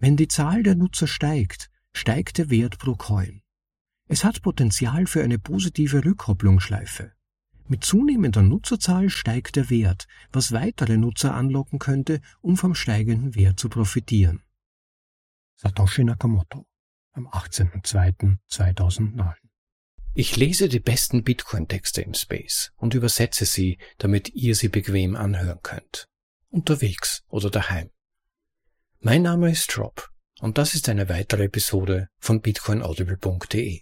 Wenn die Zahl der Nutzer steigt, steigt der Wert pro Coin. Es hat Potenzial für eine positive Rückkopplungsschleife. Mit zunehmender Nutzerzahl steigt der Wert, was weitere Nutzer anlocken könnte, um vom steigenden Wert zu profitieren. Satoshi Nakamoto am 18.02.2009 Ich lese die besten Bitcoin-Texte im Space und übersetze sie, damit ihr sie bequem anhören könnt. Unterwegs oder daheim. Mein Name ist Rob und das ist eine weitere Episode von bitcoinaudible.de.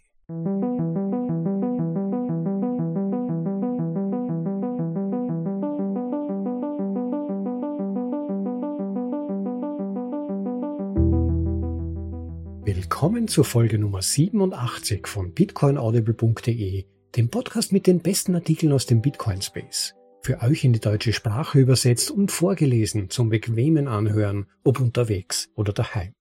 Willkommen zur Folge Nummer 87 von bitcoinaudible.de, dem Podcast mit den besten Artikeln aus dem Bitcoin Space. Für euch in die deutsche Sprache übersetzt und vorgelesen zum bequemen Anhören, ob unterwegs oder daheim.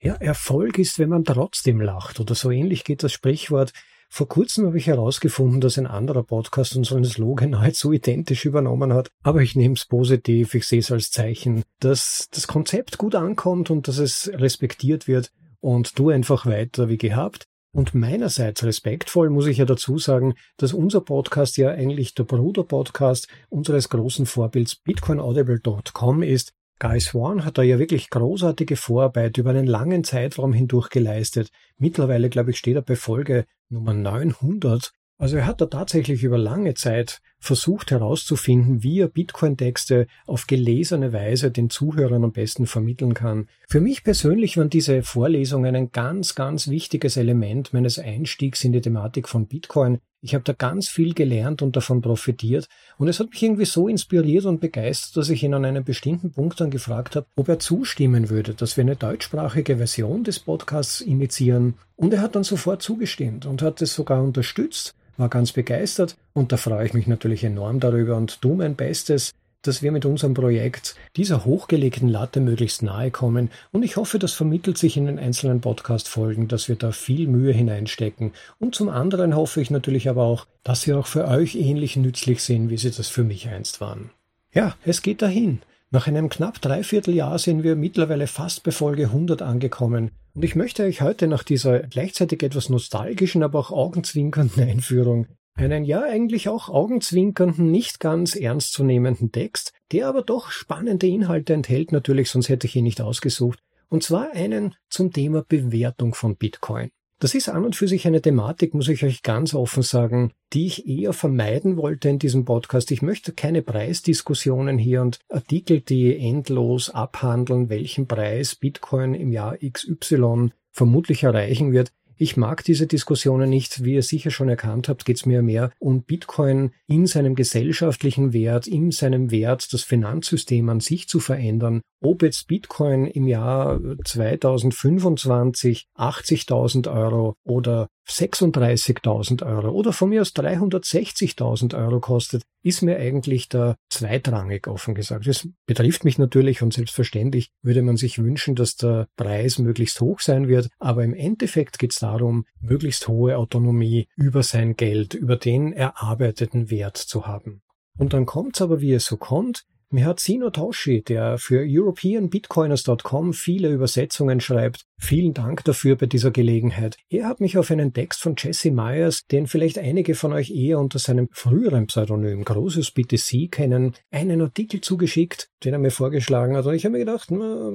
Ja, Erfolg ist, wenn man trotzdem lacht oder so ähnlich geht das Sprichwort. Vor kurzem habe ich herausgefunden, dass ein anderer Podcast unseren Slogan nahezu identisch übernommen hat. Aber ich nehme es positiv, ich sehe es als Zeichen, dass das Konzept gut ankommt und dass es respektiert wird und du einfach weiter wie gehabt. Und meinerseits respektvoll muss ich ja dazu sagen, dass unser Podcast ja eigentlich der Bruder-Podcast unseres großen Vorbilds bitcoinaudible.com ist. Guy Swan hat da ja wirklich großartige Vorarbeit über einen langen Zeitraum hindurch geleistet. Mittlerweile, glaube ich, steht er bei Folge Nummer 900 also er hat da tatsächlich über lange Zeit versucht herauszufinden, wie er Bitcoin-Texte auf gelesene Weise den Zuhörern am besten vermitteln kann. Für mich persönlich waren diese Vorlesungen ein ganz, ganz wichtiges Element meines Einstiegs in die Thematik von Bitcoin. Ich habe da ganz viel gelernt und davon profitiert und es hat mich irgendwie so inspiriert und begeistert, dass ich ihn an einem bestimmten Punkt dann gefragt habe, ob er zustimmen würde, dass wir eine deutschsprachige Version des Podcasts initiieren. Und er hat dann sofort zugestimmt und hat es sogar unterstützt war ganz begeistert und da freue ich mich natürlich enorm darüber und tu mein Bestes, dass wir mit unserem Projekt dieser hochgelegten Latte möglichst nahe kommen und ich hoffe, das vermittelt sich in den einzelnen Podcast-Folgen, dass wir da viel Mühe hineinstecken und zum anderen hoffe ich natürlich aber auch, dass sie auch für euch ähnlich nützlich sind, wie sie das für mich einst waren. Ja, es geht dahin. Nach einem knapp Dreivierteljahr sind wir mittlerweile fast bei Folge 100 angekommen. Und ich möchte euch heute nach dieser gleichzeitig etwas nostalgischen, aber auch augenzwinkernden Einführung einen ja eigentlich auch augenzwinkernden, nicht ganz ernstzunehmenden Text, der aber doch spannende Inhalte enthält natürlich, sonst hätte ich ihn nicht ausgesucht. Und zwar einen zum Thema Bewertung von Bitcoin. Das ist an und für sich eine Thematik, muss ich euch ganz offen sagen, die ich eher vermeiden wollte in diesem Podcast. Ich möchte keine Preisdiskussionen hier und Artikel, die endlos abhandeln, welchen Preis Bitcoin im Jahr XY vermutlich erreichen wird. Ich mag diese Diskussionen nicht. Wie ihr sicher schon erkannt habt, geht es mir mehr um Bitcoin in seinem gesellschaftlichen Wert, in seinem Wert, das Finanzsystem an sich zu verändern. Ob jetzt Bitcoin im Jahr 2025 80.000 Euro oder 36.000 Euro oder von mir aus 360.000 Euro kostet, ist mir eigentlich da zweitrangig offen gesagt. Das betrifft mich natürlich und selbstverständlich würde man sich wünschen, dass der Preis möglichst hoch sein wird, aber im Endeffekt geht es darum, möglichst hohe Autonomie über sein Geld, über den erarbeiteten Wert zu haben. Und dann kommt's aber, wie es so kommt, mir hat Sino Toshi, der für EuropeanBitcoiners.com viele Übersetzungen schreibt, vielen Dank dafür bei dieser Gelegenheit. Er hat mich auf einen Text von Jesse Myers, den vielleicht einige von euch eher unter seinem früheren Pseudonym Großes BTC kennen, einen Artikel zugeschickt, den er mir vorgeschlagen hat. Und ich habe mir gedacht, na,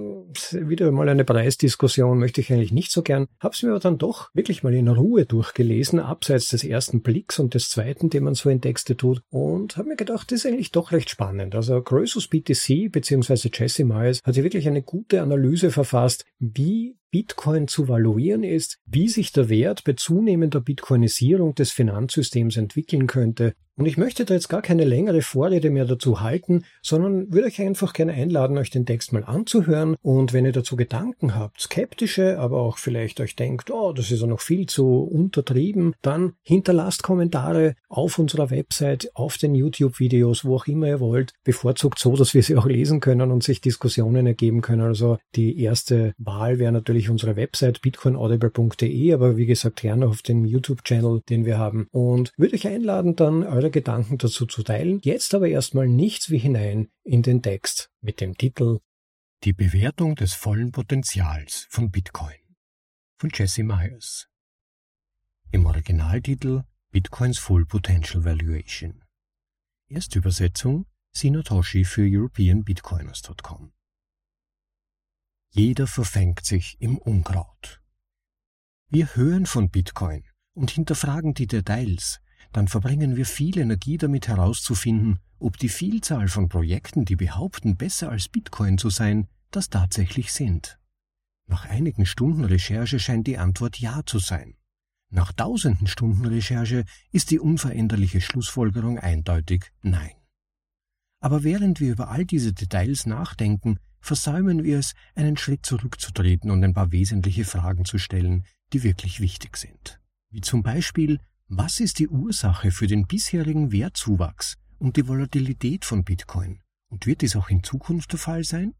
wieder mal eine Preisdiskussion möchte ich eigentlich nicht so gern. Hab's mir aber dann doch wirklich mal in Ruhe durchgelesen, abseits des ersten Blicks und des zweiten, den man so in Texte tut. Und habe mir gedacht, das ist eigentlich doch recht spannend. Also Größus BTC bzw. Jesse Myers hat hier wirklich eine gute Analyse verfasst, wie Bitcoin zu valuieren ist, wie sich der Wert bei zunehmender Bitcoinisierung des Finanzsystems entwickeln könnte und ich möchte da jetzt gar keine längere Vorrede mehr dazu halten, sondern würde euch einfach gerne einladen, euch den Text mal anzuhören. Und wenn ihr dazu Gedanken habt, skeptische, aber auch vielleicht euch denkt, oh, das ist ja noch viel zu untertrieben, dann hinterlasst Kommentare auf unserer Website, auf den YouTube-Videos, wo auch immer ihr wollt. Bevorzugt so, dass wir sie auch lesen können und sich Diskussionen ergeben können. Also die erste Wahl wäre natürlich unsere Website bitcoinaudible.de, aber wie gesagt, gerne auf dem YouTube-Channel, den wir haben. Und würde euch einladen, dann eure Gedanken dazu zu teilen. Jetzt aber erstmal nichts wie hinein in den Text mit dem Titel Die Bewertung des vollen Potenzials von Bitcoin von Jesse Myers. Im Originaltitel Bitcoins Full Potential Valuation. Erstübersetzung Sinotoshi für EuropeanBitcoiners.com. Jeder verfängt sich im Unkraut. Wir hören von Bitcoin und hinterfragen die Details, dann verbringen wir viel Energie damit herauszufinden, ob die Vielzahl von Projekten, die behaupten, besser als Bitcoin zu sein, das tatsächlich sind. Nach einigen Stunden Recherche scheint die Antwort Ja zu sein. Nach tausenden Stunden Recherche ist die unveränderliche Schlussfolgerung eindeutig Nein. Aber während wir über all diese Details nachdenken, versäumen wir es, einen Schritt zurückzutreten und ein paar wesentliche Fragen zu stellen, die wirklich wichtig sind. Wie zum Beispiel, was ist die Ursache für den bisherigen Wertzuwachs und die Volatilität von Bitcoin? Und wird dies auch in Zukunft der Fall sein?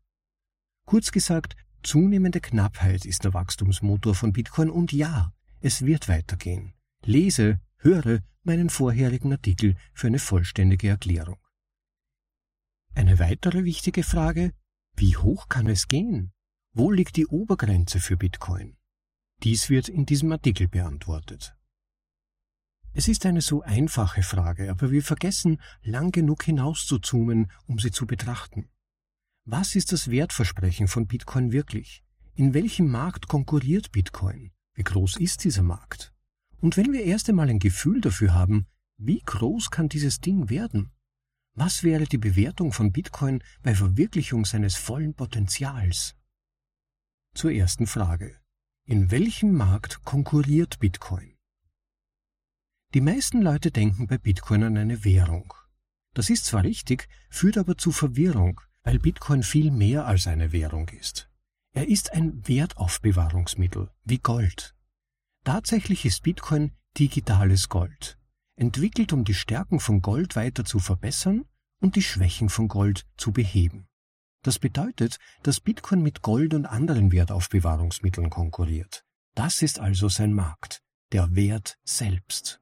Kurz gesagt, zunehmende Knappheit ist der Wachstumsmotor von Bitcoin und ja, es wird weitergehen. Lese, höre meinen vorherigen Artikel für eine vollständige Erklärung. Eine weitere wichtige Frage, wie hoch kann es gehen? Wo liegt die Obergrenze für Bitcoin? Dies wird in diesem Artikel beantwortet. Es ist eine so einfache Frage, aber wir vergessen, lang genug hinauszuzoomen, um sie zu betrachten. Was ist das Wertversprechen von Bitcoin wirklich? In welchem Markt konkurriert Bitcoin? Wie groß ist dieser Markt? Und wenn wir erst einmal ein Gefühl dafür haben, wie groß kann dieses Ding werden? Was wäre die Bewertung von Bitcoin bei Verwirklichung seines vollen Potenzials? Zur ersten Frage. In welchem Markt konkurriert Bitcoin? Die meisten Leute denken bei Bitcoin an eine Währung. Das ist zwar richtig, führt aber zu Verwirrung, weil Bitcoin viel mehr als eine Währung ist. Er ist ein Wertaufbewahrungsmittel, wie Gold. Tatsächlich ist Bitcoin digitales Gold, entwickelt um die Stärken von Gold weiter zu verbessern und die Schwächen von Gold zu beheben. Das bedeutet, dass Bitcoin mit Gold und anderen Wertaufbewahrungsmitteln konkurriert. Das ist also sein Markt, der Wert selbst.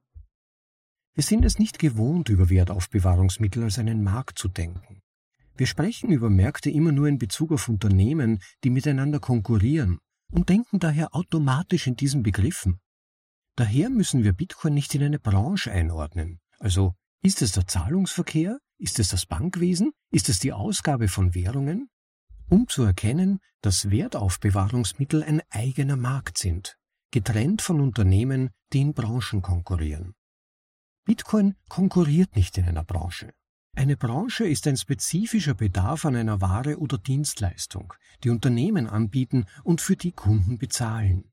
Wir sind es nicht gewohnt, über Wertaufbewahrungsmittel als einen Markt zu denken. Wir sprechen über Märkte immer nur in Bezug auf Unternehmen, die miteinander konkurrieren und denken daher automatisch in diesen Begriffen. Daher müssen wir Bitcoin nicht in eine Branche einordnen. Also ist es der Zahlungsverkehr? Ist es das Bankwesen? Ist es die Ausgabe von Währungen? Um zu erkennen, dass Wertaufbewahrungsmittel ein eigener Markt sind, getrennt von Unternehmen, die in Branchen konkurrieren. Bitcoin konkurriert nicht in einer Branche. Eine Branche ist ein spezifischer Bedarf an einer Ware oder Dienstleistung, die Unternehmen anbieten und für die Kunden bezahlen.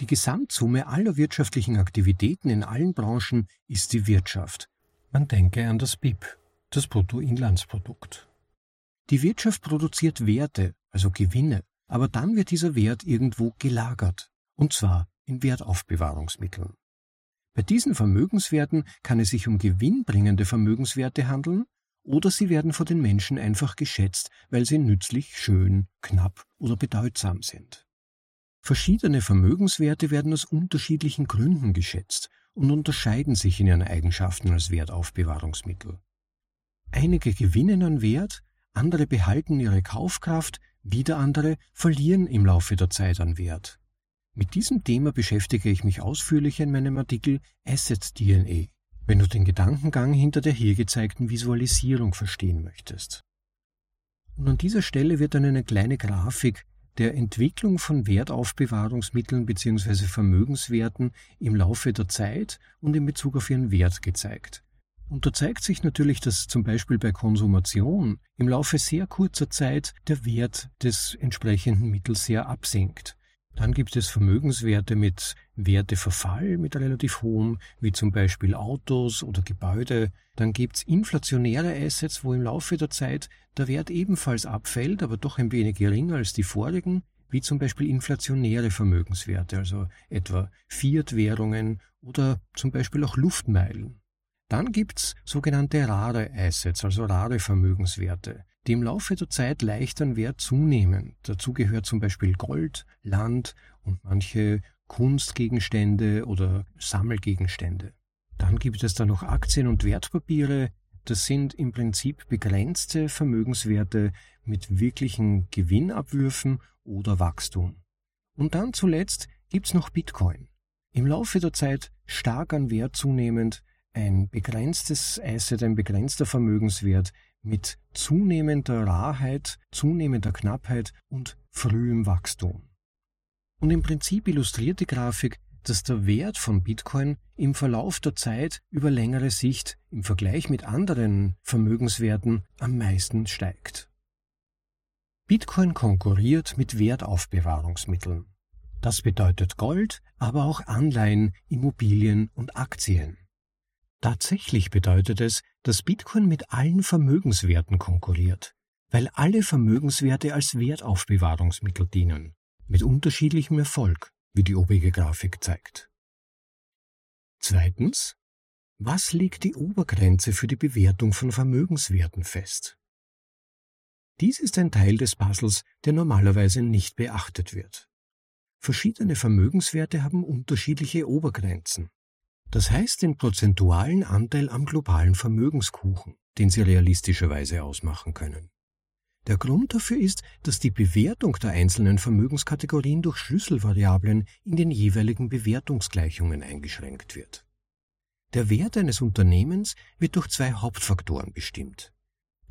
Die Gesamtsumme aller wirtschaftlichen Aktivitäten in allen Branchen ist die Wirtschaft. Man denke an das BIP, das Bruttoinlandsprodukt. Die Wirtschaft produziert Werte, also Gewinne, aber dann wird dieser Wert irgendwo gelagert, und zwar in Wertaufbewahrungsmitteln. Bei diesen Vermögenswerten kann es sich um gewinnbringende Vermögenswerte handeln oder sie werden vor den Menschen einfach geschätzt, weil sie nützlich, schön, knapp oder bedeutsam sind. Verschiedene Vermögenswerte werden aus unterschiedlichen Gründen geschätzt und unterscheiden sich in ihren Eigenschaften als Wertaufbewahrungsmittel. Einige gewinnen an Wert, andere behalten ihre Kaufkraft, wieder andere verlieren im Laufe der Zeit an Wert. Mit diesem Thema beschäftige ich mich ausführlich in meinem Artikel Asset DNA, wenn du den Gedankengang hinter der hier gezeigten Visualisierung verstehen möchtest. Und an dieser Stelle wird dann eine kleine Grafik der Entwicklung von Wertaufbewahrungsmitteln bzw. Vermögenswerten im Laufe der Zeit und in Bezug auf ihren Wert gezeigt. Und da zeigt sich natürlich, dass zum Beispiel bei Konsumation im Laufe sehr kurzer Zeit der Wert des entsprechenden Mittels sehr absinkt. Dann gibt es Vermögenswerte mit Werteverfall mit relativ hohem, wie zum Beispiel Autos oder Gebäude. Dann gibt's inflationäre Assets, wo im Laufe der Zeit der Wert ebenfalls abfällt, aber doch ein wenig geringer als die vorigen, wie zum Beispiel inflationäre Vermögenswerte, also etwa Fiat-Währungen oder zum Beispiel auch Luftmeilen. Dann gibt's sogenannte rare Assets, also rare Vermögenswerte die im Laufe der Zeit leicht an Wert zunehmen. Dazu gehört zum Beispiel Gold, Land und manche Kunstgegenstände oder Sammelgegenstände. Dann gibt es da noch Aktien und Wertpapiere, das sind im Prinzip begrenzte Vermögenswerte mit wirklichen Gewinnabwürfen oder Wachstum. Und dann zuletzt gibt's noch Bitcoin. Im Laufe der Zeit stark an Wert zunehmend, ein begrenztes Asset, ein begrenzter Vermögenswert mit zunehmender Rarheit, zunehmender Knappheit und frühem Wachstum. Und im Prinzip illustriert die Grafik, dass der Wert von Bitcoin im Verlauf der Zeit über längere Sicht im Vergleich mit anderen Vermögenswerten am meisten steigt. Bitcoin konkurriert mit Wertaufbewahrungsmitteln. Das bedeutet Gold, aber auch Anleihen, Immobilien und Aktien. Tatsächlich bedeutet es, dass Bitcoin mit allen Vermögenswerten konkurriert, weil alle Vermögenswerte als Wertaufbewahrungsmittel dienen, mit unterschiedlichem Erfolg, wie die obige Grafik zeigt. Zweitens, was legt die Obergrenze für die Bewertung von Vermögenswerten fest? Dies ist ein Teil des Puzzles, der normalerweise nicht beachtet wird. Verschiedene Vermögenswerte haben unterschiedliche Obergrenzen. Das heißt den prozentualen Anteil am globalen Vermögenskuchen, den sie realistischerweise ausmachen können. Der Grund dafür ist, dass die Bewertung der einzelnen Vermögenskategorien durch Schlüsselvariablen in den jeweiligen Bewertungsgleichungen eingeschränkt wird. Der Wert eines Unternehmens wird durch zwei Hauptfaktoren bestimmt.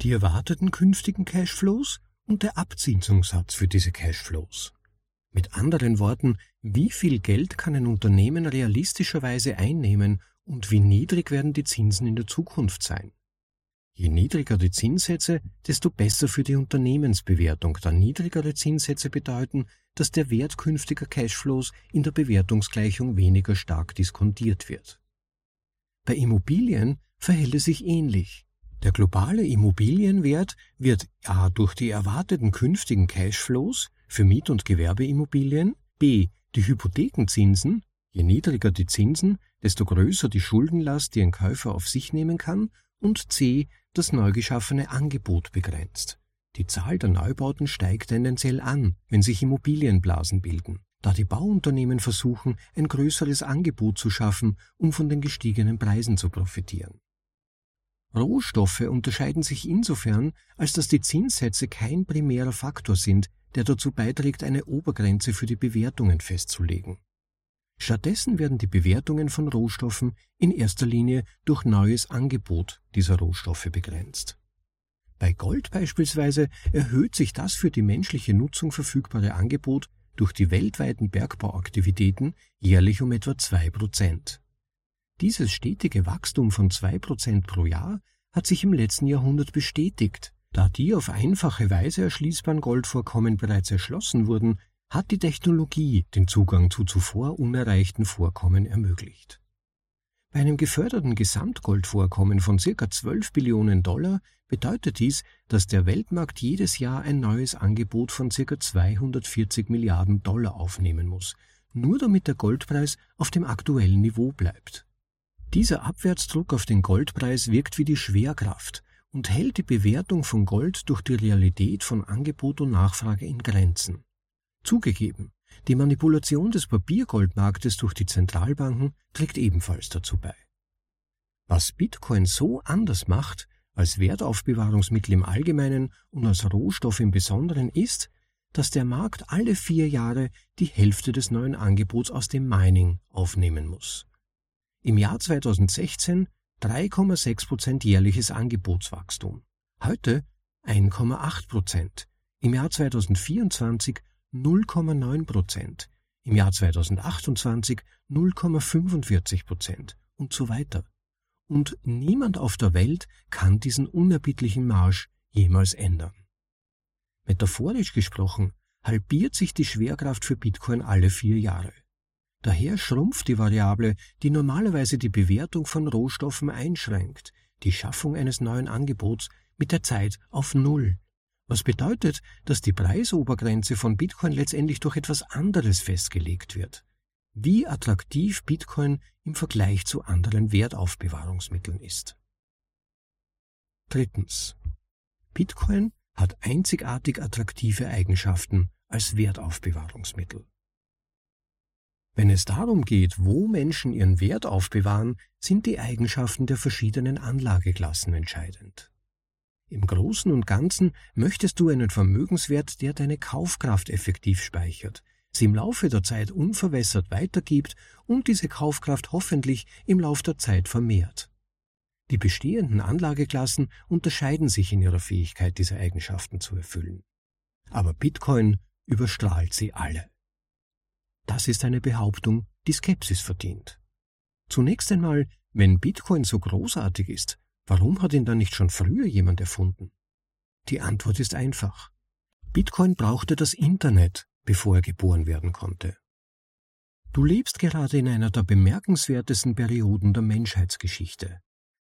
Die erwarteten künftigen Cashflows und der Abzinsungssatz für diese Cashflows. Mit anderen Worten, wie viel Geld kann ein Unternehmen realistischerweise einnehmen und wie niedrig werden die Zinsen in der Zukunft sein? Je niedriger die Zinssätze, desto besser für die Unternehmensbewertung, da niedrigere Zinssätze bedeuten, dass der Wert künftiger Cashflows in der Bewertungsgleichung weniger stark diskontiert wird. Bei Immobilien verhält es sich ähnlich. Der globale Immobilienwert wird a durch die erwarteten künftigen Cashflows für Miet- und Gewerbeimmobilien, b. die Hypothekenzinsen, je niedriger die Zinsen, desto größer die Schuldenlast, die ein Käufer auf sich nehmen kann, und c. das neu geschaffene Angebot begrenzt. Die Zahl der Neubauten steigt tendenziell an, wenn sich Immobilienblasen bilden, da die Bauunternehmen versuchen, ein größeres Angebot zu schaffen, um von den gestiegenen Preisen zu profitieren. Rohstoffe unterscheiden sich insofern, als dass die Zinssätze kein primärer Faktor sind, der dazu beiträgt, eine Obergrenze für die Bewertungen festzulegen. Stattdessen werden die Bewertungen von Rohstoffen in erster Linie durch neues Angebot dieser Rohstoffe begrenzt. Bei Gold beispielsweise erhöht sich das für die menschliche Nutzung verfügbare Angebot durch die weltweiten Bergbauaktivitäten jährlich um etwa zwei Prozent. Dieses stetige Wachstum von zwei Prozent pro Jahr hat sich im letzten Jahrhundert bestätigt da die auf einfache Weise erschließbaren Goldvorkommen bereits erschlossen wurden, hat die Technologie den Zugang zu zuvor unerreichten Vorkommen ermöglicht. Bei einem geförderten Gesamtgoldvorkommen von ca. 12 Billionen Dollar bedeutet dies, dass der Weltmarkt jedes Jahr ein neues Angebot von ca. 240 Milliarden Dollar aufnehmen muss, nur damit der Goldpreis auf dem aktuellen Niveau bleibt. Dieser Abwärtsdruck auf den Goldpreis wirkt wie die Schwerkraft und hält die Bewertung von Gold durch die Realität von Angebot und Nachfrage in Grenzen. Zugegeben, die Manipulation des Papiergoldmarktes durch die Zentralbanken trägt ebenfalls dazu bei. Was Bitcoin so anders macht als Wertaufbewahrungsmittel im Allgemeinen und als Rohstoff im Besonderen ist, dass der Markt alle vier Jahre die Hälfte des neuen Angebots aus dem Mining aufnehmen muss. Im Jahr 2016 3,6 Prozent jährliches Angebotswachstum. Heute 1,8 Prozent. Im Jahr 2024 0,9 Prozent. Im Jahr 2028 0,45 Prozent und so weiter. Und niemand auf der Welt kann diesen unerbittlichen Marsch jemals ändern. Metaphorisch gesprochen halbiert sich die Schwerkraft für Bitcoin alle vier Jahre. Daher schrumpft die Variable, die normalerweise die Bewertung von Rohstoffen einschränkt, die Schaffung eines neuen Angebots mit der Zeit auf Null. Was bedeutet, dass die Preisobergrenze von Bitcoin letztendlich durch etwas anderes festgelegt wird. Wie attraktiv Bitcoin im Vergleich zu anderen Wertaufbewahrungsmitteln ist. Drittens. Bitcoin hat einzigartig attraktive Eigenschaften als Wertaufbewahrungsmittel. Wenn es darum geht, wo Menschen ihren Wert aufbewahren, sind die Eigenschaften der verschiedenen Anlageklassen entscheidend. Im Großen und Ganzen möchtest du einen Vermögenswert, der deine Kaufkraft effektiv speichert, sie im Laufe der Zeit unverwässert weitergibt und diese Kaufkraft hoffentlich im Lauf der Zeit vermehrt. Die bestehenden Anlageklassen unterscheiden sich in ihrer Fähigkeit, diese Eigenschaften zu erfüllen. Aber Bitcoin überstrahlt sie alle. Das ist eine Behauptung, die Skepsis verdient. Zunächst einmal, wenn Bitcoin so großartig ist, warum hat ihn dann nicht schon früher jemand erfunden? Die Antwort ist einfach. Bitcoin brauchte das Internet, bevor er geboren werden konnte. Du lebst gerade in einer der bemerkenswertesten Perioden der Menschheitsgeschichte,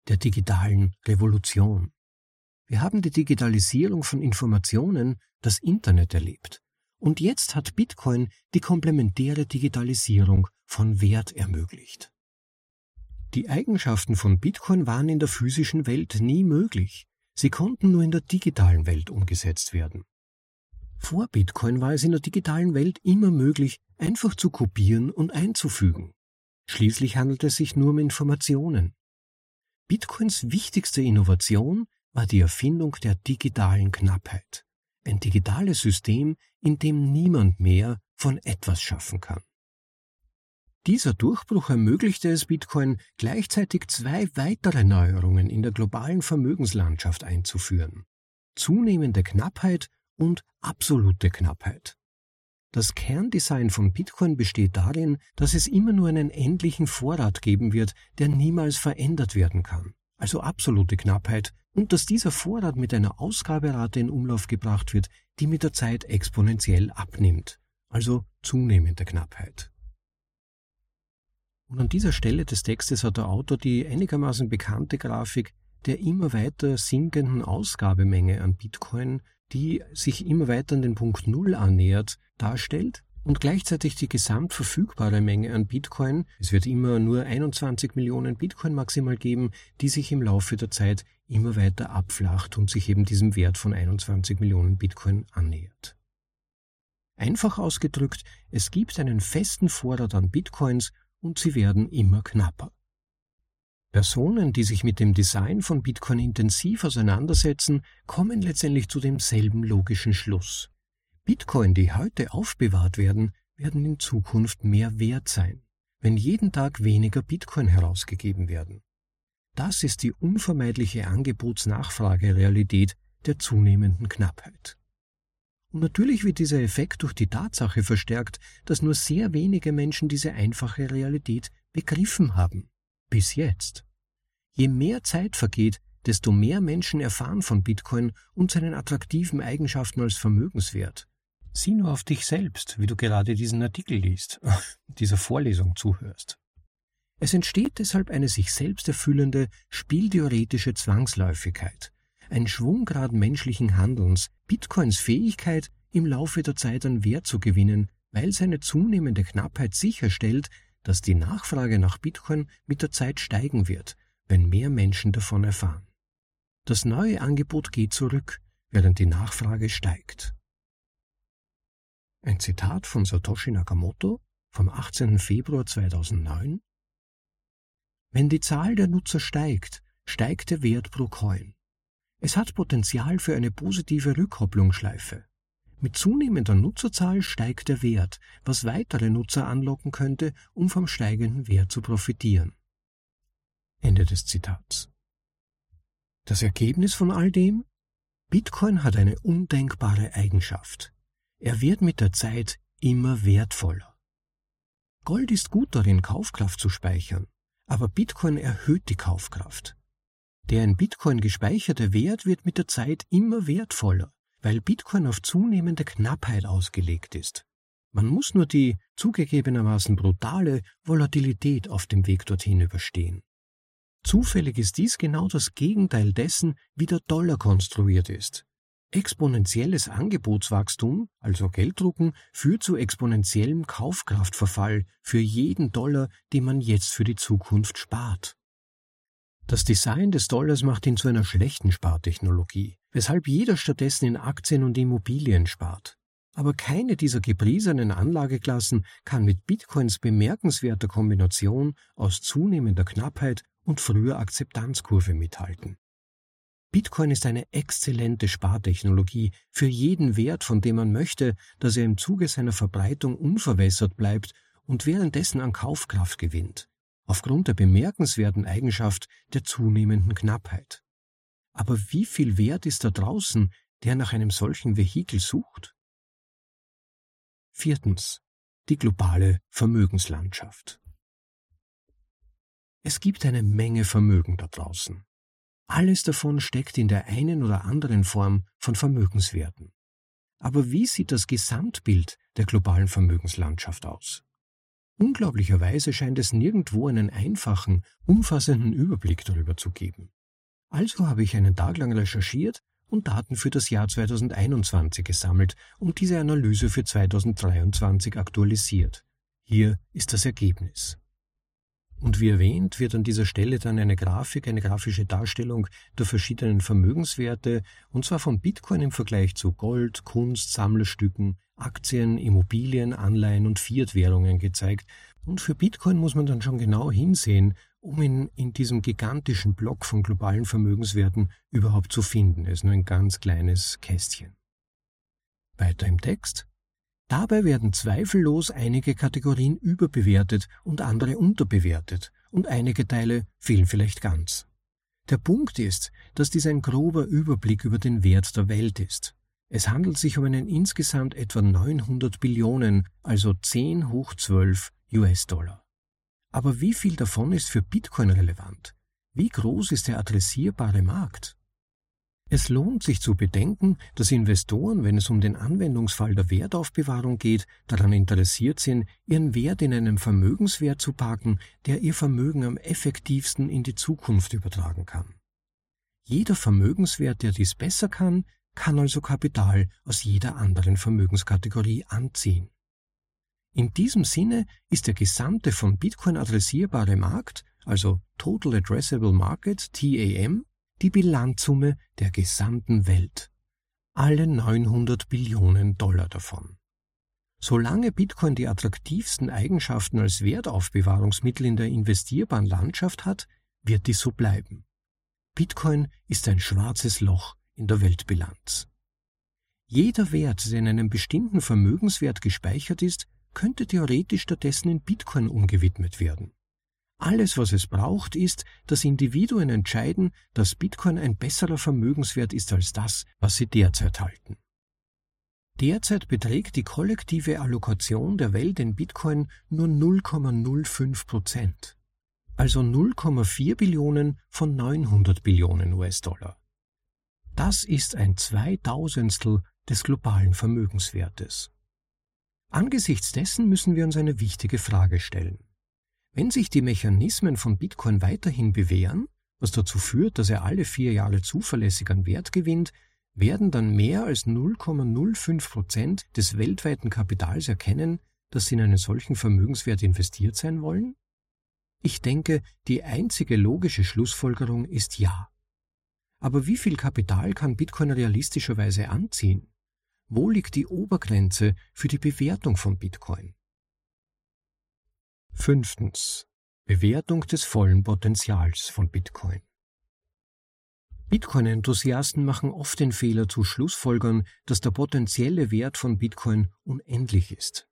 der digitalen Revolution. Wir haben die Digitalisierung von Informationen, das Internet erlebt. Und jetzt hat Bitcoin die komplementäre Digitalisierung von Wert ermöglicht. Die Eigenschaften von Bitcoin waren in der physischen Welt nie möglich. Sie konnten nur in der digitalen Welt umgesetzt werden. Vor Bitcoin war es in der digitalen Welt immer möglich, einfach zu kopieren und einzufügen. Schließlich handelt es sich nur um Informationen. Bitcoins wichtigste Innovation war die Erfindung der digitalen Knappheit ein digitales System, in dem niemand mehr von etwas schaffen kann. Dieser Durchbruch ermöglichte es Bitcoin gleichzeitig zwei weitere Neuerungen in der globalen Vermögenslandschaft einzuführen. Zunehmende Knappheit und absolute Knappheit. Das Kerndesign von Bitcoin besteht darin, dass es immer nur einen endlichen Vorrat geben wird, der niemals verändert werden kann, also absolute Knappheit und dass dieser Vorrat mit einer Ausgaberate in Umlauf gebracht wird, die mit der Zeit exponentiell abnimmt, also zunehmende Knappheit. Und an dieser Stelle des Textes hat der Autor die einigermaßen bekannte Grafik der immer weiter sinkenden Ausgabemenge an Bitcoin, die sich immer weiter an den Punkt Null annähert, darstellt und gleichzeitig die gesamtverfügbare Menge an Bitcoin, es wird immer nur 21 Millionen Bitcoin maximal geben, die sich im Laufe der Zeit immer weiter abflacht und sich eben diesem Wert von 21 Millionen Bitcoin annähert. Einfach ausgedrückt, es gibt einen festen Vorrat an Bitcoins und sie werden immer knapper. Personen, die sich mit dem Design von Bitcoin intensiv auseinandersetzen, kommen letztendlich zu demselben logischen Schluss. Bitcoin, die heute aufbewahrt werden, werden in Zukunft mehr wert sein, wenn jeden Tag weniger Bitcoin herausgegeben werden. Das ist die unvermeidliche Angebotsnachfragerealität der zunehmenden Knappheit. Und natürlich wird dieser Effekt durch die Tatsache verstärkt, dass nur sehr wenige Menschen diese einfache Realität begriffen haben. Bis jetzt. Je mehr Zeit vergeht, desto mehr Menschen erfahren von Bitcoin und seinen attraktiven Eigenschaften als Vermögenswert. Sieh nur auf dich selbst, wie du gerade diesen Artikel liest, dieser Vorlesung zuhörst. Es entsteht deshalb eine sich selbst erfüllende, spieltheoretische Zwangsläufigkeit, ein Schwunggrad menschlichen Handelns, Bitcoins Fähigkeit, im Laufe der Zeit an Wert zu gewinnen, weil seine zunehmende Knappheit sicherstellt, dass die Nachfrage nach Bitcoin mit der Zeit steigen wird, wenn mehr Menschen davon erfahren. Das neue Angebot geht zurück, während die Nachfrage steigt. Ein Zitat von Satoshi Nakamoto vom 18. Februar 2009. Wenn die Zahl der Nutzer steigt, steigt der Wert pro Coin. Es hat Potenzial für eine positive Rückkopplungsschleife. Mit zunehmender Nutzerzahl steigt der Wert, was weitere Nutzer anlocken könnte, um vom steigenden Wert zu profitieren. Ende des Zitats. Das Ergebnis von all dem? Bitcoin hat eine undenkbare Eigenschaft. Er wird mit der Zeit immer wertvoller. Gold ist gut darin, Kaufkraft zu speichern, aber Bitcoin erhöht die Kaufkraft. Der in Bitcoin gespeicherte Wert wird mit der Zeit immer wertvoller, weil Bitcoin auf zunehmende Knappheit ausgelegt ist. Man muss nur die zugegebenermaßen brutale Volatilität auf dem Weg dorthin überstehen. Zufällig ist dies genau das Gegenteil dessen, wie der Dollar konstruiert ist. Exponentielles Angebotswachstum, also Gelddrucken, führt zu exponentiellem Kaufkraftverfall für jeden Dollar, den man jetzt für die Zukunft spart. Das Design des Dollars macht ihn zu einer schlechten Spartechnologie, weshalb jeder stattdessen in Aktien und Immobilien spart. Aber keine dieser gepriesenen Anlageklassen kann mit Bitcoins bemerkenswerter Kombination aus zunehmender Knappheit und früher Akzeptanzkurve mithalten. Bitcoin ist eine exzellente Spartechnologie für jeden Wert, von dem man möchte, dass er im Zuge seiner Verbreitung unverwässert bleibt und währenddessen an Kaufkraft gewinnt, aufgrund der bemerkenswerten Eigenschaft der zunehmenden Knappheit. Aber wie viel Wert ist da draußen, der nach einem solchen Vehikel sucht? Viertens. Die globale Vermögenslandschaft. Es gibt eine Menge Vermögen da draußen. Alles davon steckt in der einen oder anderen Form von Vermögenswerten. Aber wie sieht das Gesamtbild der globalen Vermögenslandschaft aus? Unglaublicherweise scheint es nirgendwo einen einfachen, umfassenden Überblick darüber zu geben. Also habe ich einen Tag lang recherchiert und Daten für das Jahr 2021 gesammelt und diese Analyse für 2023 aktualisiert. Hier ist das Ergebnis. Und wie erwähnt, wird an dieser Stelle dann eine Grafik, eine grafische Darstellung der verschiedenen Vermögenswerte, und zwar von Bitcoin im Vergleich zu Gold, Kunst, Sammlerstücken, Aktien, Immobilien, Anleihen und Fiat-Währungen gezeigt. Und für Bitcoin muss man dann schon genau hinsehen, um ihn in diesem gigantischen Block von globalen Vermögenswerten überhaupt zu finden. Es ist nur ein ganz kleines Kästchen. Weiter im Text. Dabei werden zweifellos einige Kategorien überbewertet und andere unterbewertet, und einige Teile fehlen vielleicht ganz. Der Punkt ist, dass dies ein grober Überblick über den Wert der Welt ist. Es handelt sich um einen insgesamt etwa 900 Billionen, also 10 hoch 12 US-Dollar. Aber wie viel davon ist für Bitcoin relevant? Wie groß ist der adressierbare Markt? Es lohnt sich zu bedenken, dass Investoren, wenn es um den Anwendungsfall der Wertaufbewahrung geht, daran interessiert sind, ihren Wert in einem Vermögenswert zu parken, der ihr Vermögen am effektivsten in die Zukunft übertragen kann. Jeder Vermögenswert, der dies besser kann, kann also Kapital aus jeder anderen Vermögenskategorie anziehen. In diesem Sinne ist der gesamte von Bitcoin adressierbare Markt, also Total Addressable Market, TAM, die Bilanzsumme der gesamten Welt. Alle 900 Billionen Dollar davon. Solange Bitcoin die attraktivsten Eigenschaften als Wertaufbewahrungsmittel in der investierbaren Landschaft hat, wird dies so bleiben. Bitcoin ist ein schwarzes Loch in der Weltbilanz. Jeder Wert, der in einem bestimmten Vermögenswert gespeichert ist, könnte theoretisch stattdessen in Bitcoin umgewidmet werden. Alles, was es braucht, ist, dass Individuen entscheiden, dass Bitcoin ein besserer Vermögenswert ist als das, was sie derzeit halten. Derzeit beträgt die kollektive Allokation der Welt in Bitcoin nur 0,05 Prozent, also 0,4 Billionen von 900 Billionen US-Dollar. Das ist ein Zweitausendstel des globalen Vermögenswertes. Angesichts dessen müssen wir uns eine wichtige Frage stellen. Wenn sich die Mechanismen von Bitcoin weiterhin bewähren, was dazu führt, dass er alle vier Jahre zuverlässig an Wert gewinnt, werden dann mehr als 0,05 Prozent des weltweiten Kapitals erkennen, dass sie in einen solchen Vermögenswert investiert sein wollen? Ich denke, die einzige logische Schlussfolgerung ist ja. Aber wie viel Kapital kann Bitcoin realistischerweise anziehen? Wo liegt die Obergrenze für die Bewertung von Bitcoin? Fünftens. Bewertung des vollen Potenzials von Bitcoin. Bitcoin-Enthusiasten machen oft den Fehler zu Schlussfolgern, dass der potenzielle Wert von Bitcoin unendlich ist.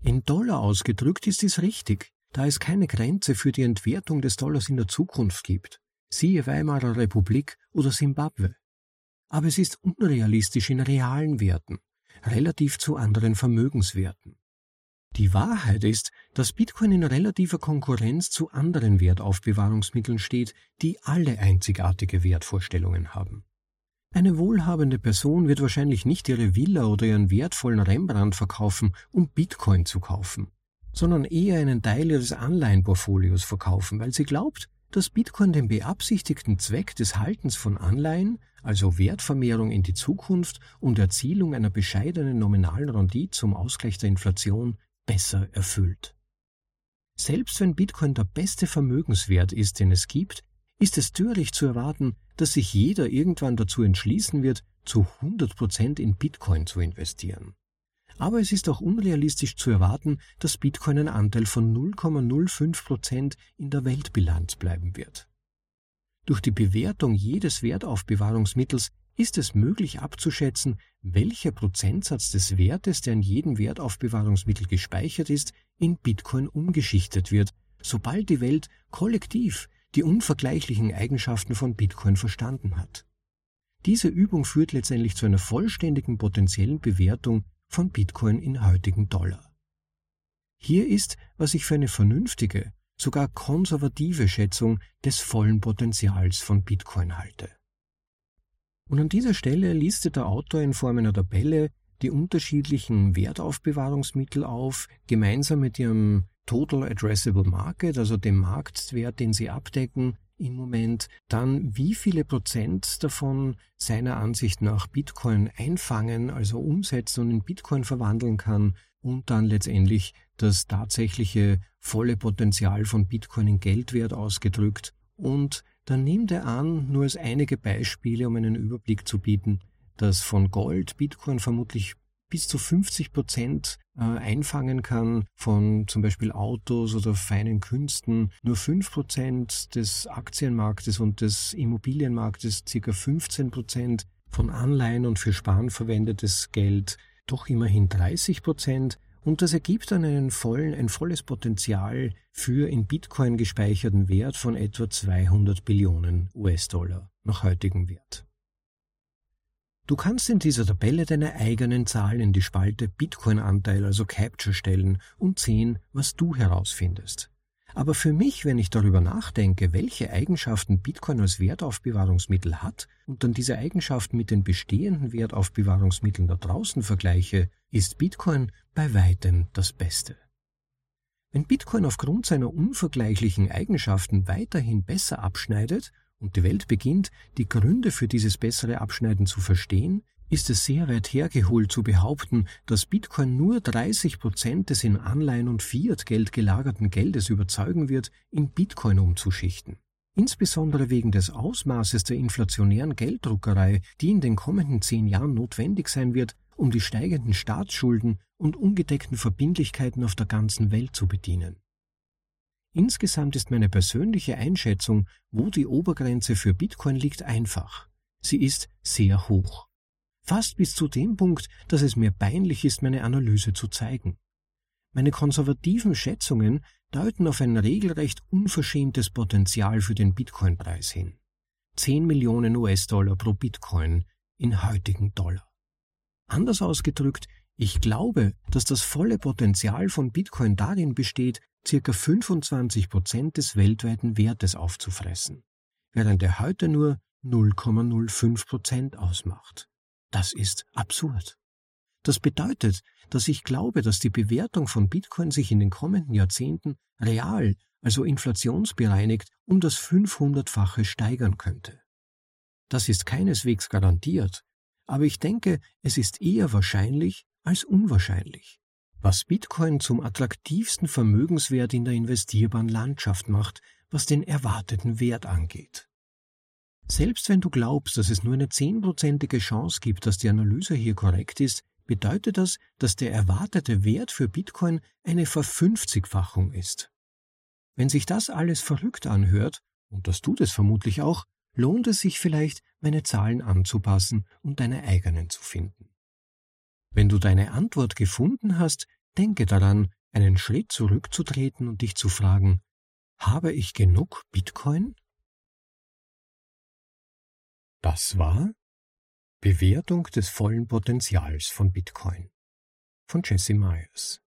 In Dollar ausgedrückt ist dies richtig, da es keine Grenze für die Entwertung des Dollars in der Zukunft gibt, siehe Weimarer Republik oder Simbabwe. Aber es ist unrealistisch in realen Werten, relativ zu anderen Vermögenswerten. Die Wahrheit ist, dass Bitcoin in relativer Konkurrenz zu anderen Wertaufbewahrungsmitteln steht, die alle einzigartige Wertvorstellungen haben. Eine wohlhabende Person wird wahrscheinlich nicht ihre Villa oder ihren wertvollen Rembrandt verkaufen, um Bitcoin zu kaufen, sondern eher einen Teil ihres Anleihenportfolios verkaufen, weil sie glaubt, dass Bitcoin den beabsichtigten Zweck des Haltens von Anleihen, also Wertvermehrung in die Zukunft und Erzielung einer bescheidenen nominalen Rendite zum Ausgleich der Inflation, besser erfüllt. Selbst wenn Bitcoin der beste Vermögenswert ist, den es gibt, ist es töricht zu erwarten, dass sich jeder irgendwann dazu entschließen wird, zu 100% in Bitcoin zu investieren. Aber es ist auch unrealistisch zu erwarten, dass Bitcoin ein Anteil von 0,05 Prozent in der Weltbilanz bleiben wird. Durch die Bewertung jedes Wertaufbewahrungsmittels ist es möglich abzuschätzen, welcher Prozentsatz des Wertes, der in jedem Wertaufbewahrungsmittel gespeichert ist, in Bitcoin umgeschichtet wird, sobald die Welt kollektiv die unvergleichlichen Eigenschaften von Bitcoin verstanden hat. Diese Übung führt letztendlich zu einer vollständigen potenziellen Bewertung von Bitcoin in heutigen Dollar. Hier ist, was ich für eine vernünftige, sogar konservative Schätzung des vollen Potenzials von Bitcoin halte. Und an dieser Stelle listet der Autor in Form einer Tabelle die unterschiedlichen Wertaufbewahrungsmittel auf, gemeinsam mit ihrem Total Addressable Market, also dem Marktwert, den sie abdecken, im Moment, dann wie viele Prozent davon seiner Ansicht nach Bitcoin einfangen, also umsetzen und in Bitcoin verwandeln kann und dann letztendlich das tatsächliche volle Potenzial von Bitcoin in Geldwert ausgedrückt. Und dann nimmt er an, nur als einige Beispiele, um einen Überblick zu bieten, dass von Gold Bitcoin vermutlich bis zu 50 Prozent äh, einfangen kann von zum Beispiel Autos oder feinen Künsten, nur 5 Prozent des Aktienmarktes und des Immobilienmarktes, circa 15 Prozent von Anleihen und für Sparen verwendetes Geld, doch immerhin 30 Prozent. Und das ergibt dann einen vollen, ein volles Potenzial für in Bitcoin gespeicherten Wert von etwa 200 Billionen US-Dollar nach heutigem Wert. Du kannst in dieser Tabelle deine eigenen Zahlen in die Spalte Bitcoin-Anteil, also Capture stellen und sehen, was du herausfindest. Aber für mich, wenn ich darüber nachdenke, welche Eigenschaften Bitcoin als Wertaufbewahrungsmittel hat und dann diese Eigenschaften mit den bestehenden Wertaufbewahrungsmitteln da draußen vergleiche, ist Bitcoin bei weitem das Beste. Wenn Bitcoin aufgrund seiner unvergleichlichen Eigenschaften weiterhin besser abschneidet und die Welt beginnt, die Gründe für dieses bessere Abschneiden zu verstehen, ist es sehr weit hergeholt zu behaupten, dass Bitcoin nur 30 Prozent des in Anleihen und Fiat-Geld gelagerten Geldes überzeugen wird, in Bitcoin umzuschichten. Insbesondere wegen des Ausmaßes der inflationären Gelddruckerei, die in den kommenden zehn Jahren notwendig sein wird, um die steigenden Staatsschulden und ungedeckten Verbindlichkeiten auf der ganzen Welt zu bedienen. Insgesamt ist meine persönliche Einschätzung, wo die Obergrenze für Bitcoin liegt, einfach. Sie ist sehr hoch. Fast bis zu dem Punkt, dass es mir peinlich ist, meine Analyse zu zeigen. Meine konservativen Schätzungen deuten auf ein regelrecht unverschämtes Potenzial für den Bitcoin-Preis hin. 10 Millionen US-Dollar pro Bitcoin in heutigen Dollar. Anders ausgedrückt, ich glaube, dass das volle Potenzial von Bitcoin darin besteht, circa 25 Prozent des weltweiten Wertes aufzufressen, während er heute nur 0,05 Prozent ausmacht. Das ist absurd. Das bedeutet, dass ich glaube, dass die Bewertung von Bitcoin sich in den kommenden Jahrzehnten real, also inflationsbereinigt, um das 500-fache steigern könnte. Das ist keineswegs garantiert, aber ich denke, es ist eher wahrscheinlich als unwahrscheinlich was Bitcoin zum attraktivsten Vermögenswert in der investierbaren Landschaft macht, was den erwarteten Wert angeht. Selbst wenn du glaubst, dass es nur eine zehnprozentige Chance gibt, dass die Analyse hier korrekt ist, bedeutet das, dass der erwartete Wert für Bitcoin eine Verfünfzigfachung ist. Wenn sich das alles verrückt anhört, und das tut es vermutlich auch, lohnt es sich vielleicht, meine Zahlen anzupassen und deine eigenen zu finden. Wenn du deine Antwort gefunden hast, denke daran, einen Schritt zurückzutreten und dich zu fragen, habe ich genug Bitcoin? Das war Bewertung des vollen Potenzials von Bitcoin von Jesse Myers.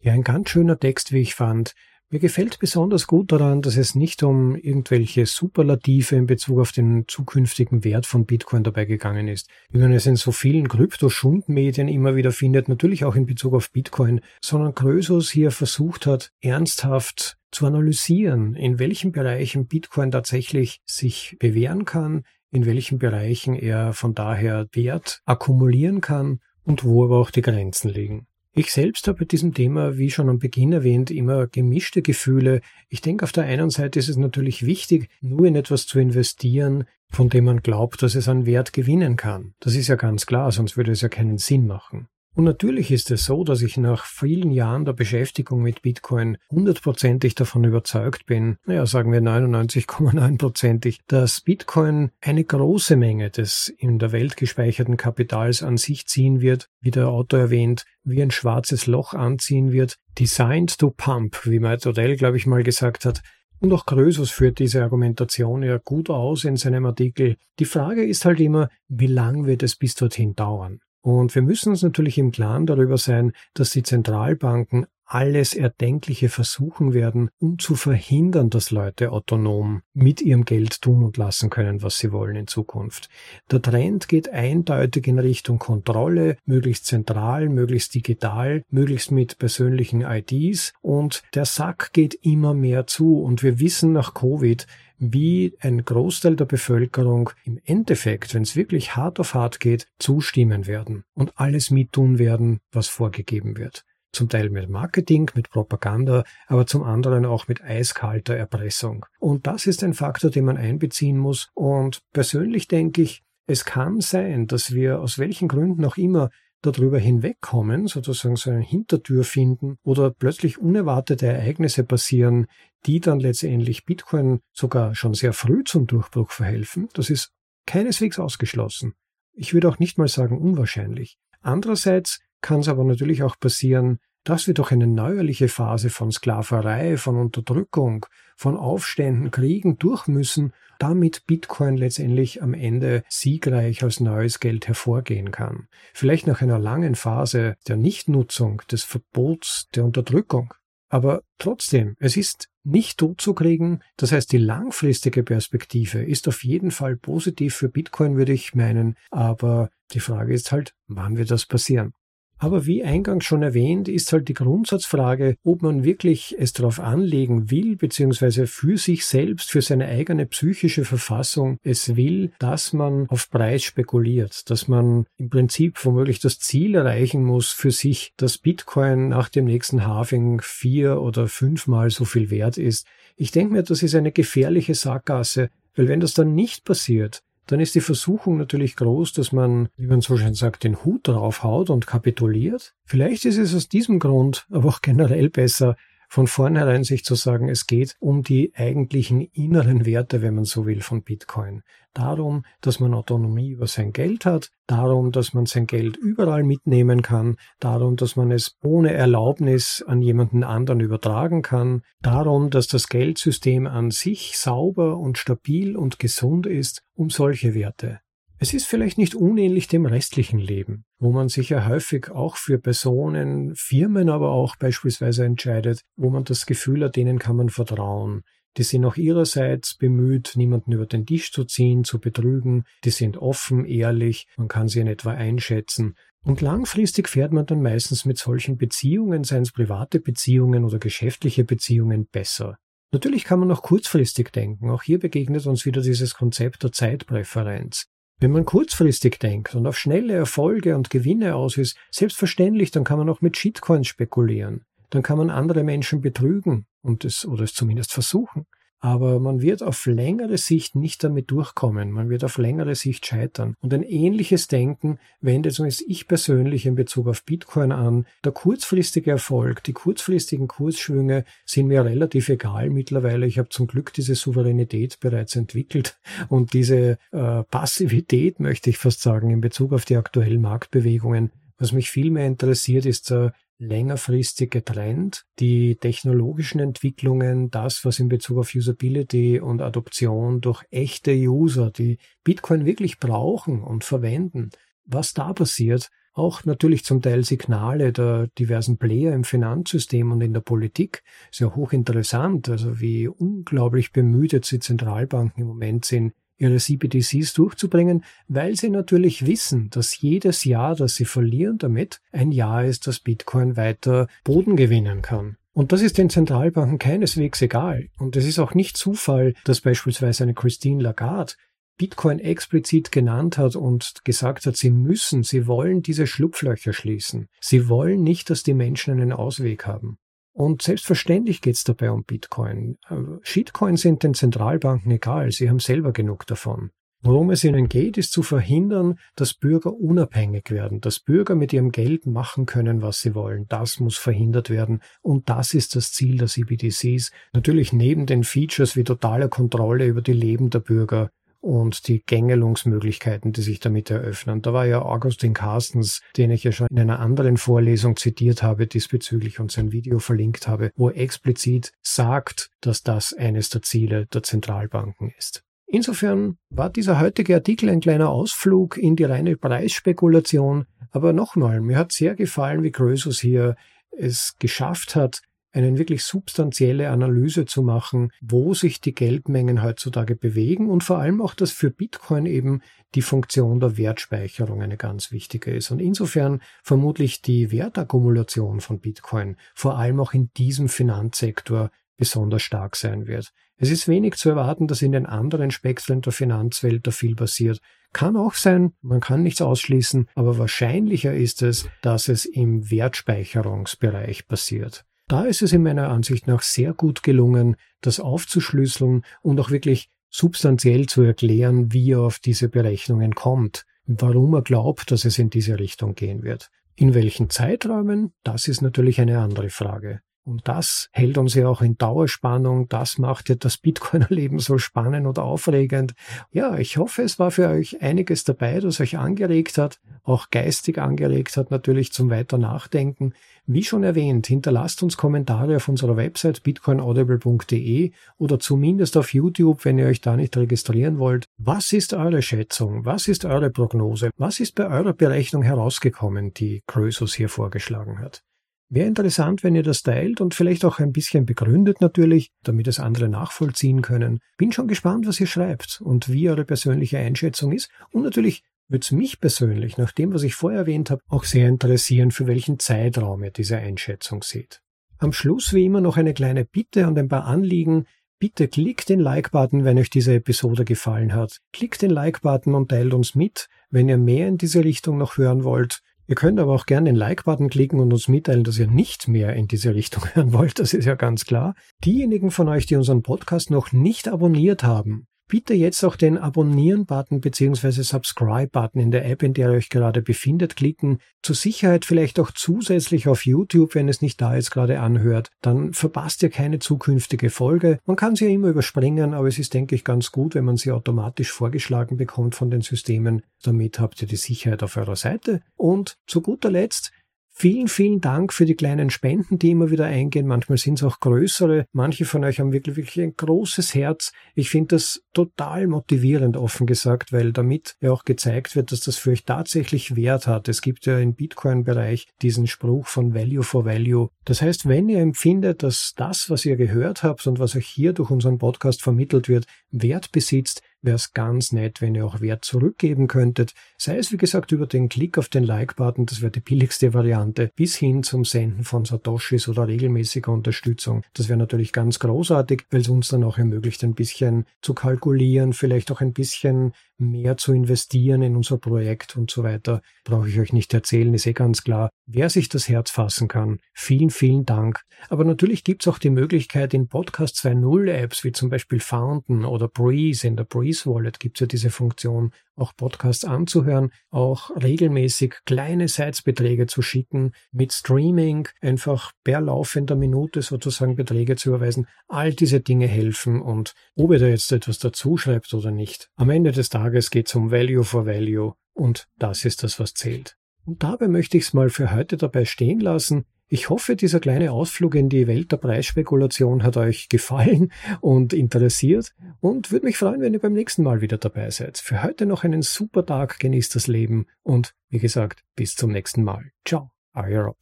Ja, ein ganz schöner Text, wie ich fand. Mir gefällt besonders gut daran, dass es nicht um irgendwelche Superlative in Bezug auf den zukünftigen Wert von Bitcoin dabei gegangen ist, wie man es in so vielen Krypto-Schundmedien immer wieder findet, natürlich auch in Bezug auf Bitcoin, sondern Krösus hier versucht hat, ernsthaft zu analysieren, in welchen Bereichen Bitcoin tatsächlich sich bewähren kann, in welchen Bereichen er von daher Wert akkumulieren kann und wo aber auch die Grenzen liegen. Ich selbst habe bei diesem Thema, wie schon am Beginn erwähnt, immer gemischte Gefühle. Ich denke, auf der einen Seite ist es natürlich wichtig, nur in etwas zu investieren, von dem man glaubt, dass es an Wert gewinnen kann. Das ist ja ganz klar, sonst würde es ja keinen Sinn machen. Und natürlich ist es so, dass ich nach vielen Jahren der Beschäftigung mit Bitcoin hundertprozentig davon überzeugt bin, naja, sagen wir 99,9prozentig, dass Bitcoin eine große Menge des in der Welt gespeicherten Kapitals an sich ziehen wird, wie der Autor erwähnt, wie ein schwarzes Loch anziehen wird, designed to pump, wie Matt Odell, glaube ich, mal gesagt hat, und auch Krösus führt diese Argumentation ja gut aus in seinem Artikel. Die Frage ist halt immer, wie lang wird es bis dorthin dauern? Und wir müssen uns natürlich im Klaren darüber sein, dass die Zentralbanken alles Erdenkliche versuchen werden, um zu verhindern, dass Leute autonom mit ihrem Geld tun und lassen können, was sie wollen in Zukunft. Der Trend geht eindeutig in Richtung Kontrolle, möglichst zentral, möglichst digital, möglichst mit persönlichen IDs und der Sack geht immer mehr zu und wir wissen nach Covid, wie ein Großteil der Bevölkerung im Endeffekt, wenn es wirklich hart auf hart geht, zustimmen werden und alles mittun werden, was vorgegeben wird. Zum Teil mit Marketing, mit Propaganda, aber zum anderen auch mit eiskalter Erpressung. Und das ist ein Faktor, den man einbeziehen muss. Und persönlich denke ich, es kann sein, dass wir aus welchen Gründen auch immer darüber hinwegkommen, sozusagen so eine Hintertür finden oder plötzlich unerwartete Ereignisse passieren, die dann letztendlich Bitcoin sogar schon sehr früh zum Durchbruch verhelfen, das ist keineswegs ausgeschlossen. Ich würde auch nicht mal sagen unwahrscheinlich. Andererseits kann es aber natürlich auch passieren, dass wir durch eine neuerliche Phase von Sklaverei, von Unterdrückung, von Aufständen, Kriegen durch müssen, damit Bitcoin letztendlich am Ende siegreich als neues Geld hervorgehen kann. Vielleicht nach einer langen Phase der Nichtnutzung, des Verbots, der Unterdrückung. Aber trotzdem, es ist nicht totzukriegen. Das heißt, die langfristige Perspektive ist auf jeden Fall positiv für Bitcoin, würde ich meinen. Aber die Frage ist halt, wann wird das passieren? Aber wie eingangs schon erwähnt, ist halt die Grundsatzfrage, ob man wirklich es darauf anlegen will, beziehungsweise für sich selbst, für seine eigene psychische Verfassung es will, dass man auf Preis spekuliert, dass man im Prinzip womöglich das Ziel erreichen muss für sich, dass Bitcoin nach dem nächsten Halving vier oder fünfmal so viel wert ist. Ich denke mir, das ist eine gefährliche Sackgasse, weil wenn das dann nicht passiert, dann ist die Versuchung natürlich groß, dass man, wie man so schön sagt, den Hut draufhaut und kapituliert. Vielleicht ist es aus diesem Grund aber auch generell besser, von vornherein sich zu sagen, es geht um die eigentlichen inneren Werte, wenn man so will, von Bitcoin. Darum, dass man Autonomie über sein Geld hat, darum, dass man sein Geld überall mitnehmen kann, darum, dass man es ohne Erlaubnis an jemanden anderen übertragen kann, darum, dass das Geldsystem an sich sauber und stabil und gesund ist, um solche Werte. Es ist vielleicht nicht unähnlich dem restlichen Leben, wo man sich ja häufig auch für Personen, Firmen aber auch beispielsweise entscheidet, wo man das Gefühl hat, denen kann man vertrauen. Die sind auch ihrerseits bemüht, niemanden über den Tisch zu ziehen, zu betrügen. Die sind offen, ehrlich, man kann sie in etwa einschätzen. Und langfristig fährt man dann meistens mit solchen Beziehungen, seien es private Beziehungen oder geschäftliche Beziehungen, besser. Natürlich kann man auch kurzfristig denken. Auch hier begegnet uns wieder dieses Konzept der Zeitpräferenz. Wenn man kurzfristig denkt und auf schnelle Erfolge und Gewinne aus ist, selbstverständlich, dann kann man auch mit Shitcoins spekulieren. Dann kann man andere Menschen betrügen und es, oder es zumindest versuchen. Aber man wird auf längere Sicht nicht damit durchkommen. Man wird auf längere Sicht scheitern. Und ein ähnliches Denken wende zumindest ich persönlich in Bezug auf Bitcoin an. Der kurzfristige Erfolg, die kurzfristigen Kursschwünge sind mir relativ egal mittlerweile. Ich habe zum Glück diese Souveränität bereits entwickelt und diese äh, Passivität, möchte ich fast sagen, in Bezug auf die aktuellen Marktbewegungen. Was mich viel mehr interessiert, ist der längerfristige Trend, die technologischen Entwicklungen, das, was in Bezug auf Usability und Adoption durch echte User, die Bitcoin wirklich brauchen und verwenden, was da passiert, auch natürlich zum Teil Signale der diversen Player im Finanzsystem und in der Politik. Sehr hochinteressant, also wie unglaublich bemüht jetzt die Zentralbanken im Moment sind, ihre CBDCs durchzubringen, weil sie natürlich wissen, dass jedes Jahr, das sie verlieren damit, ein Jahr ist, dass Bitcoin weiter Boden gewinnen kann. Und das ist den Zentralbanken keineswegs egal. Und es ist auch nicht Zufall, dass beispielsweise eine Christine Lagarde Bitcoin explizit genannt hat und gesagt hat, sie müssen, sie wollen diese Schlupflöcher schließen. Sie wollen nicht, dass die Menschen einen Ausweg haben. Und selbstverständlich geht es dabei um Bitcoin. Shitcoins sind den Zentralbanken egal, sie haben selber genug davon. Worum es ihnen geht, ist zu verhindern, dass Bürger unabhängig werden, dass Bürger mit ihrem Geld machen können, was sie wollen. Das muss verhindert werden und das ist das Ziel der CBDCs. Natürlich neben den Features wie totaler Kontrolle über die Leben der Bürger und die Gängelungsmöglichkeiten, die sich damit eröffnen. Da war ja Augustin Carstens, den ich ja schon in einer anderen Vorlesung zitiert habe diesbezüglich und sein Video verlinkt habe, wo er explizit sagt, dass das eines der Ziele der Zentralbanken ist. Insofern war dieser heutige Artikel ein kleiner Ausflug in die reine Preisspekulation. Aber nochmal, mir hat sehr gefallen, wie Krösus hier es geschafft hat, eine wirklich substanzielle Analyse zu machen, wo sich die Geldmengen heutzutage bewegen und vor allem auch, dass für Bitcoin eben die Funktion der Wertspeicherung eine ganz wichtige ist. Und insofern vermutlich die Wertakkumulation von Bitcoin vor allem auch in diesem Finanzsektor besonders stark sein wird. Es ist wenig zu erwarten, dass in den anderen Spektren der Finanzwelt da viel passiert. Kann auch sein, man kann nichts ausschließen, aber wahrscheinlicher ist es, dass es im Wertspeicherungsbereich passiert. Da ist es in meiner Ansicht nach sehr gut gelungen, das aufzuschlüsseln und auch wirklich substanziell zu erklären, wie er auf diese Berechnungen kommt, warum er glaubt, dass es in diese Richtung gehen wird. In welchen Zeiträumen, das ist natürlich eine andere Frage. Und das hält uns ja auch in Dauerspannung. Das macht ja das Bitcoiner-Leben so spannend oder aufregend. Ja, ich hoffe, es war für euch einiges dabei, das euch angeregt hat, auch geistig angeregt hat, natürlich zum weiter Nachdenken. Wie schon erwähnt, hinterlasst uns Kommentare auf unserer Website bitcoinaudible.de oder zumindest auf YouTube, wenn ihr euch da nicht registrieren wollt. Was ist eure Schätzung? Was ist eure Prognose? Was ist bei eurer Berechnung herausgekommen, die Krösus hier vorgeschlagen hat? Wäre interessant, wenn ihr das teilt und vielleicht auch ein bisschen begründet natürlich, damit es andere nachvollziehen können. Bin schon gespannt, was ihr schreibt und wie eure persönliche Einschätzung ist. Und natürlich würde es mich persönlich, nach dem, was ich vorher erwähnt habe, auch sehr interessieren, für welchen Zeitraum ihr diese Einschätzung seht. Am Schluss wie immer noch eine kleine Bitte und ein paar Anliegen. Bitte klickt den Like-Button, wenn euch diese Episode gefallen hat. Klickt den Like-Button und teilt uns mit, wenn ihr mehr in diese Richtung noch hören wollt. Ihr könnt aber auch gerne den Like-Button klicken und uns mitteilen, dass ihr nicht mehr in diese Richtung hören wollt. Das ist ja ganz klar. Diejenigen von euch, die unseren Podcast noch nicht abonniert haben, bitte jetzt auch den Abonnieren-Button bzw. Subscribe-Button in der App, in der ihr euch gerade befindet, klicken. Zur Sicherheit vielleicht auch zusätzlich auf YouTube, wenn es nicht da jetzt gerade anhört. Dann verpasst ihr keine zukünftige Folge. Man kann sie ja immer überspringen, aber es ist, denke ich, ganz gut, wenn man sie automatisch vorgeschlagen bekommt von den Systemen. Damit habt ihr die Sicherheit auf eurer Seite. Und zu guter Letzt, Vielen, vielen Dank für die kleinen Spenden, die immer wieder eingehen. Manchmal sind es auch größere. Manche von euch haben wirklich, wirklich ein großes Herz. Ich finde das total motivierend, offen gesagt, weil damit ja auch gezeigt wird, dass das für euch tatsächlich Wert hat. Es gibt ja im Bitcoin-Bereich diesen Spruch von Value for Value. Das heißt, wenn ihr empfindet, dass das, was ihr gehört habt und was euch hier durch unseren Podcast vermittelt wird, Wert besitzt, wäre es ganz nett, wenn ihr auch Wert zurückgeben könntet. Sei es, wie gesagt, über den Klick auf den Like-Button, das wäre die billigste Variante, bis hin zum Senden von Satoshis oder regelmäßiger Unterstützung. Das wäre natürlich ganz großartig, weil es uns dann auch ermöglicht, ein bisschen zu kalkulieren, vielleicht auch ein bisschen mehr zu investieren in unser Projekt und so weiter. Brauche ich euch nicht erzählen, ist eh ganz klar. Wer sich das Herz fassen kann, vielen, vielen Dank. Aber natürlich gibt es auch die Möglichkeit in Podcast 2.0 Apps, wie zum Beispiel Fountain oder Breeze. In der Breeze Wallet gibt es ja diese Funktion, auch Podcasts anzuhören, auch regelmäßig kleine Sites-Beträge zu schicken, mit Streaming einfach per laufender Minute sozusagen Beträge zu überweisen. All diese Dinge helfen und ob ihr da jetzt etwas dazu schreibt oder nicht, am Ende des Tages geht es um Value for Value und das ist das, was zählt. Und dabei möchte ich es mal für heute dabei stehen lassen. Ich hoffe, dieser kleine Ausflug in die Welt der Preisspekulation hat euch gefallen und interessiert und würde mich freuen, wenn ihr beim nächsten Mal wieder dabei seid. Für heute noch einen super Tag, genießt das Leben und wie gesagt, bis zum nächsten Mal. Ciao, euer Rob.